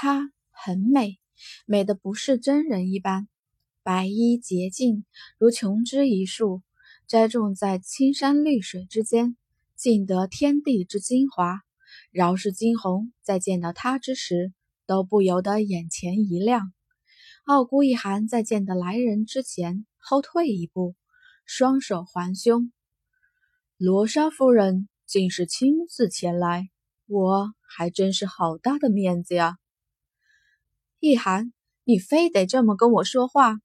她很美，美的不是真人一般，白衣洁净，如琼枝一树，栽种在青山绿水之间，尽得天地之精华。饶是惊鸿在见到她之时，都不由得眼前一亮。傲孤一寒在见到来人之前后退一步，双手环胸。罗莎夫人竟是亲自前来，我还真是好大的面子呀！一涵，你非得这么跟我说话？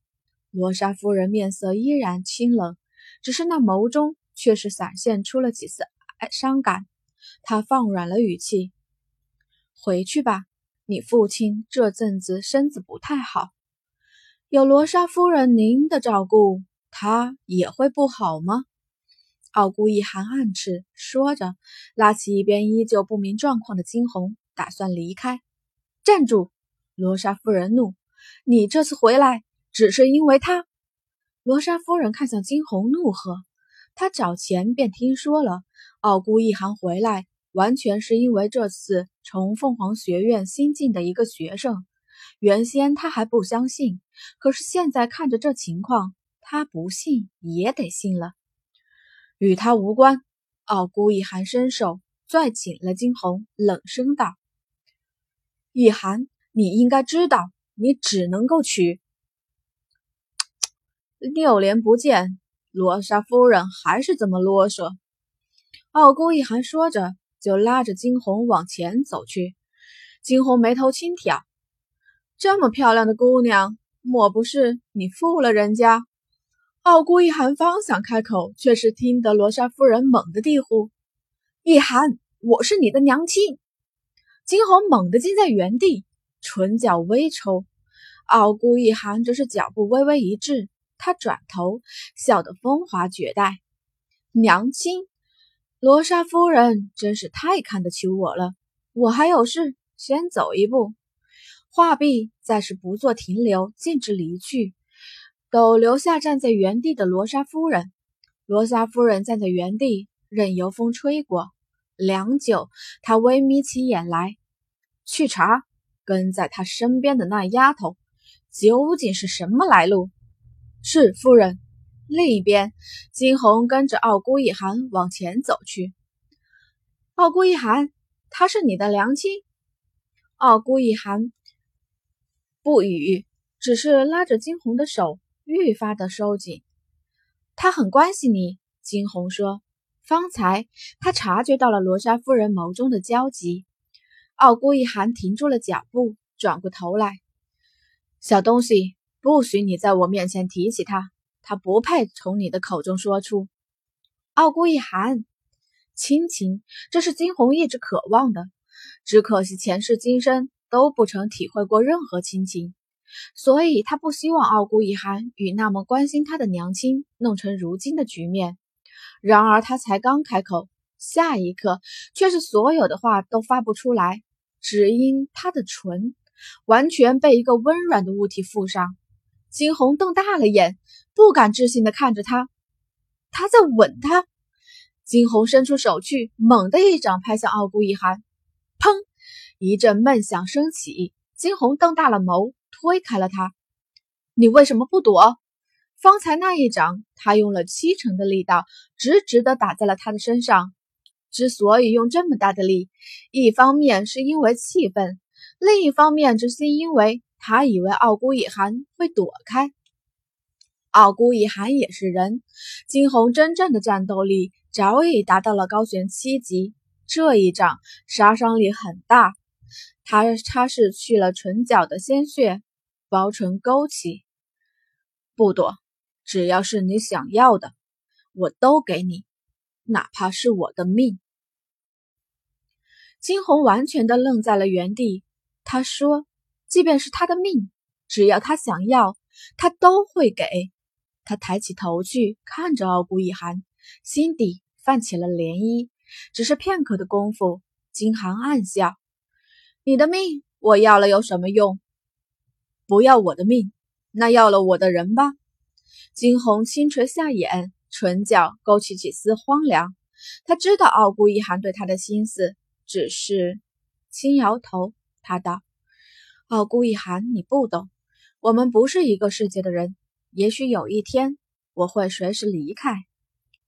罗莎夫人面色依然清冷，只是那眸中却是闪现出了几丝伤感。她放软了语气：“回去吧。”你父亲这阵子身子不太好，有罗莎夫人您的照顾，他也会不好吗？傲孤一寒暗斥，说着，拉起一边依旧不明状况的惊鸿，打算离开。站住！罗莎夫人怒：“你这次回来，只是因为他？”罗莎夫人看向惊鸿，怒喝：“他早前便听说了，傲孤一寒回来。”完全是因为这次从凤凰学院新进的一个学生，原先他还不相信，可是现在看着这情况，他不信也得信了。与他无关。傲孤一寒伸手拽紧了惊鸿，冷声道：“一寒，你应该知道，你只能够娶。”六年不见，罗莎夫人还是这么啰嗦。傲孤一寒说着。就拉着惊鸿往前走去，惊鸿眉头轻挑，这么漂亮的姑娘，莫不是你负了人家？傲孤一寒方想开口，却是听得罗莎夫人猛地低呼：“一寒，我是你的娘亲！”惊鸿猛地惊在原地，唇角微抽。傲孤一寒则是脚步微微一滞，他转头笑得风华绝代：“娘亲。”罗莎夫人真是太看得起我了，我还有事，先走一步。话毕，暂时不做停留，径直离去，都留下站在原地的罗莎夫人。罗莎夫人站在原地，任由风吹过。良久，她微眯起眼来，去查跟在他身边的那丫头究竟是什么来路。是夫人。另一边，金红跟着傲孤一寒往前走去。傲孤一寒，她是你的娘亲。傲孤一寒不语，只是拉着金红的手愈发的收紧。他很关心你，金红说。方才他察觉到了罗莎夫人眸中的焦急。傲孤一寒停住了脚步，转过头来：“小东西，不许你在我面前提起他。”他不配从你的口中说出。傲孤一寒，亲情，这是金红一直渴望的，只可惜前世今生都不曾体会过任何亲情，所以他不希望傲孤一寒与那么关心他的娘亲弄成如今的局面。然而他才刚开口，下一刻却是所有的话都发不出来，只因他的唇完全被一个温软的物体附上。金红瞪大了眼。不敢置信的看着他，他在吻他。惊鸿伸出手去，猛地一掌拍向傲孤一寒，砰！一阵闷响升起。惊鸿瞪大了眸，推开了他。你为什么不躲？方才那一掌，他用了七成的力道，直直的打在了他的身上。之所以用这么大的力，一方面是因为气愤，另一方面只是因为他以为傲孤一寒会躲开。傲孤一寒也是人，惊鸿真正的战斗力早已达到了高悬七级，这一掌杀伤力很大。他擦拭去了唇角的鲜血，薄唇勾起，不躲，只要是你想要的，我都给你，哪怕是我的命。惊鸿完全的愣在了原地。他说：“即便是他的命，只要他想要，他都会给。”他抬起头去看着傲孤一寒，心底泛起了涟漪。只是片刻的功夫，金寒暗笑：“你的命我要了有什么用？不要我的命，那要了我的人吧。”金红轻垂下眼，唇角勾起几丝荒凉。他知道傲孤一寒对他的心思，只是轻摇头。他道：“傲孤一寒，你不懂，我们不是一个世界的人。也许有一天，我会随时离开。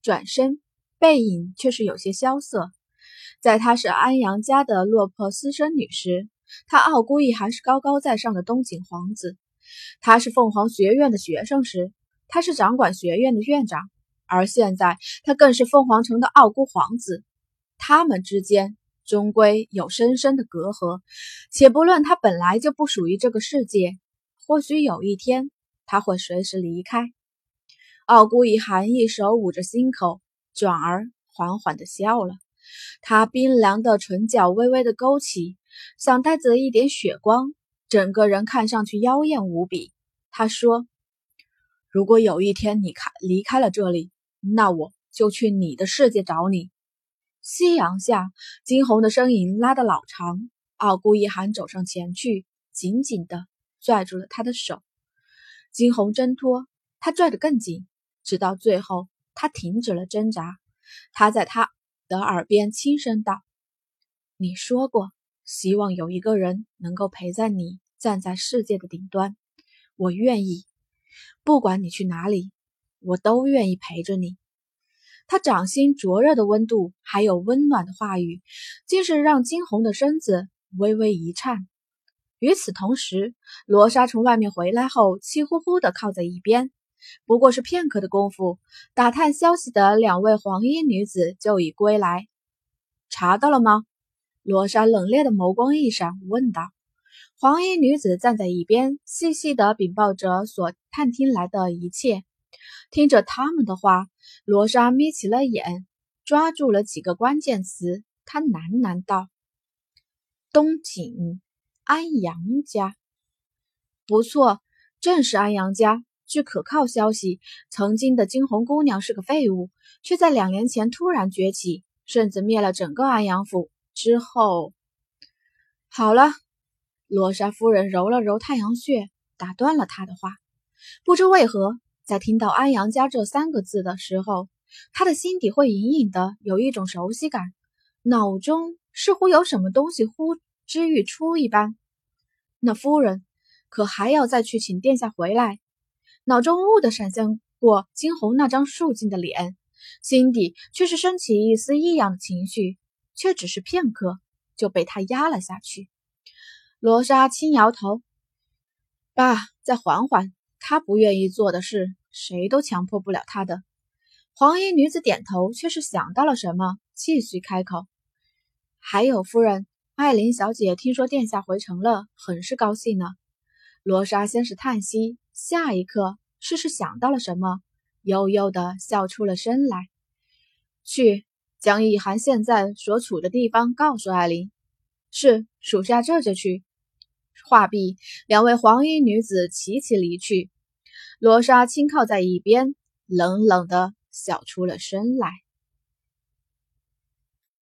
转身，背影却是有些萧瑟。在她是安阳家的落魄私生女时，他傲孤一寒是高高在上的东景皇子；他是凤凰学院的学生时，他是掌管学院的院长；而现在，他更是凤凰城的傲孤皇子。他们之间终归有深深的隔阂。且不论他本来就不属于这个世界，或许有一天他会随时离开。傲孤一寒一手捂着心口，转而缓缓地笑了。他冰凉的唇角微微的勾起，像带着一点血光，整个人看上去妖艳无比。他说：“如果有一天你开离开了这里，那我就去你的世界找你。”夕阳下，金红的身影拉得老长。傲孤一寒走上前去，紧紧地拽住了他的手。金红挣脱，他拽得更紧，直到最后，他停止了挣扎。他在他。的耳边轻声道：“你说过，希望有一个人能够陪在你站在世界的顶端。我愿意，不管你去哪里，我都愿意陪着你。”他掌心灼热的温度，还有温暖的话语，竟是让金红的身子微微一颤。与此同时，罗莎从外面回来后，气呼呼地靠在一边。不过是片刻的功夫，打探消息的两位黄衣女子就已归来。查到了吗？罗莎冷冽的眸光一闪，问道。黄衣女子站在一边，细细的禀报着所探听来的一切。听着他们的话，罗莎眯起了眼，抓住了几个关键词。她喃喃道：“东景，安阳家，不错，正是安阳家。”据可靠消息，曾经的惊鸿姑娘是个废物，却在两年前突然崛起，甚至灭了整个安阳府。之后，好了，罗莎夫人揉了揉太阳穴，打断了他的话。不知为何，在听到“安阳家”这三个字的时候，他的心底会隐隐的有一种熟悉感，脑中似乎有什么东西呼之欲出一般。那夫人可还要再去请殿下回来？脑中兀的闪现过金红那张肃静的脸，心底却是升起一丝异样的情绪，却只是片刻就被他压了下去。罗莎轻摇头：“爸，再缓缓。他不愿意做的事，谁都强迫不了他的。”黄衣女子点头，却是想到了什么，继续开口：“还有夫人，艾琳小姐听说殿下回城了，很是高兴呢。”罗莎先是叹息。下一刻，似是想到了什么，悠悠的笑出了声来。去将易涵现在所处的地方告诉艾琳。是，属下这就去。话毕，两位黄衣女子齐齐离去。罗莎轻靠在一边，冷冷的笑出了声来。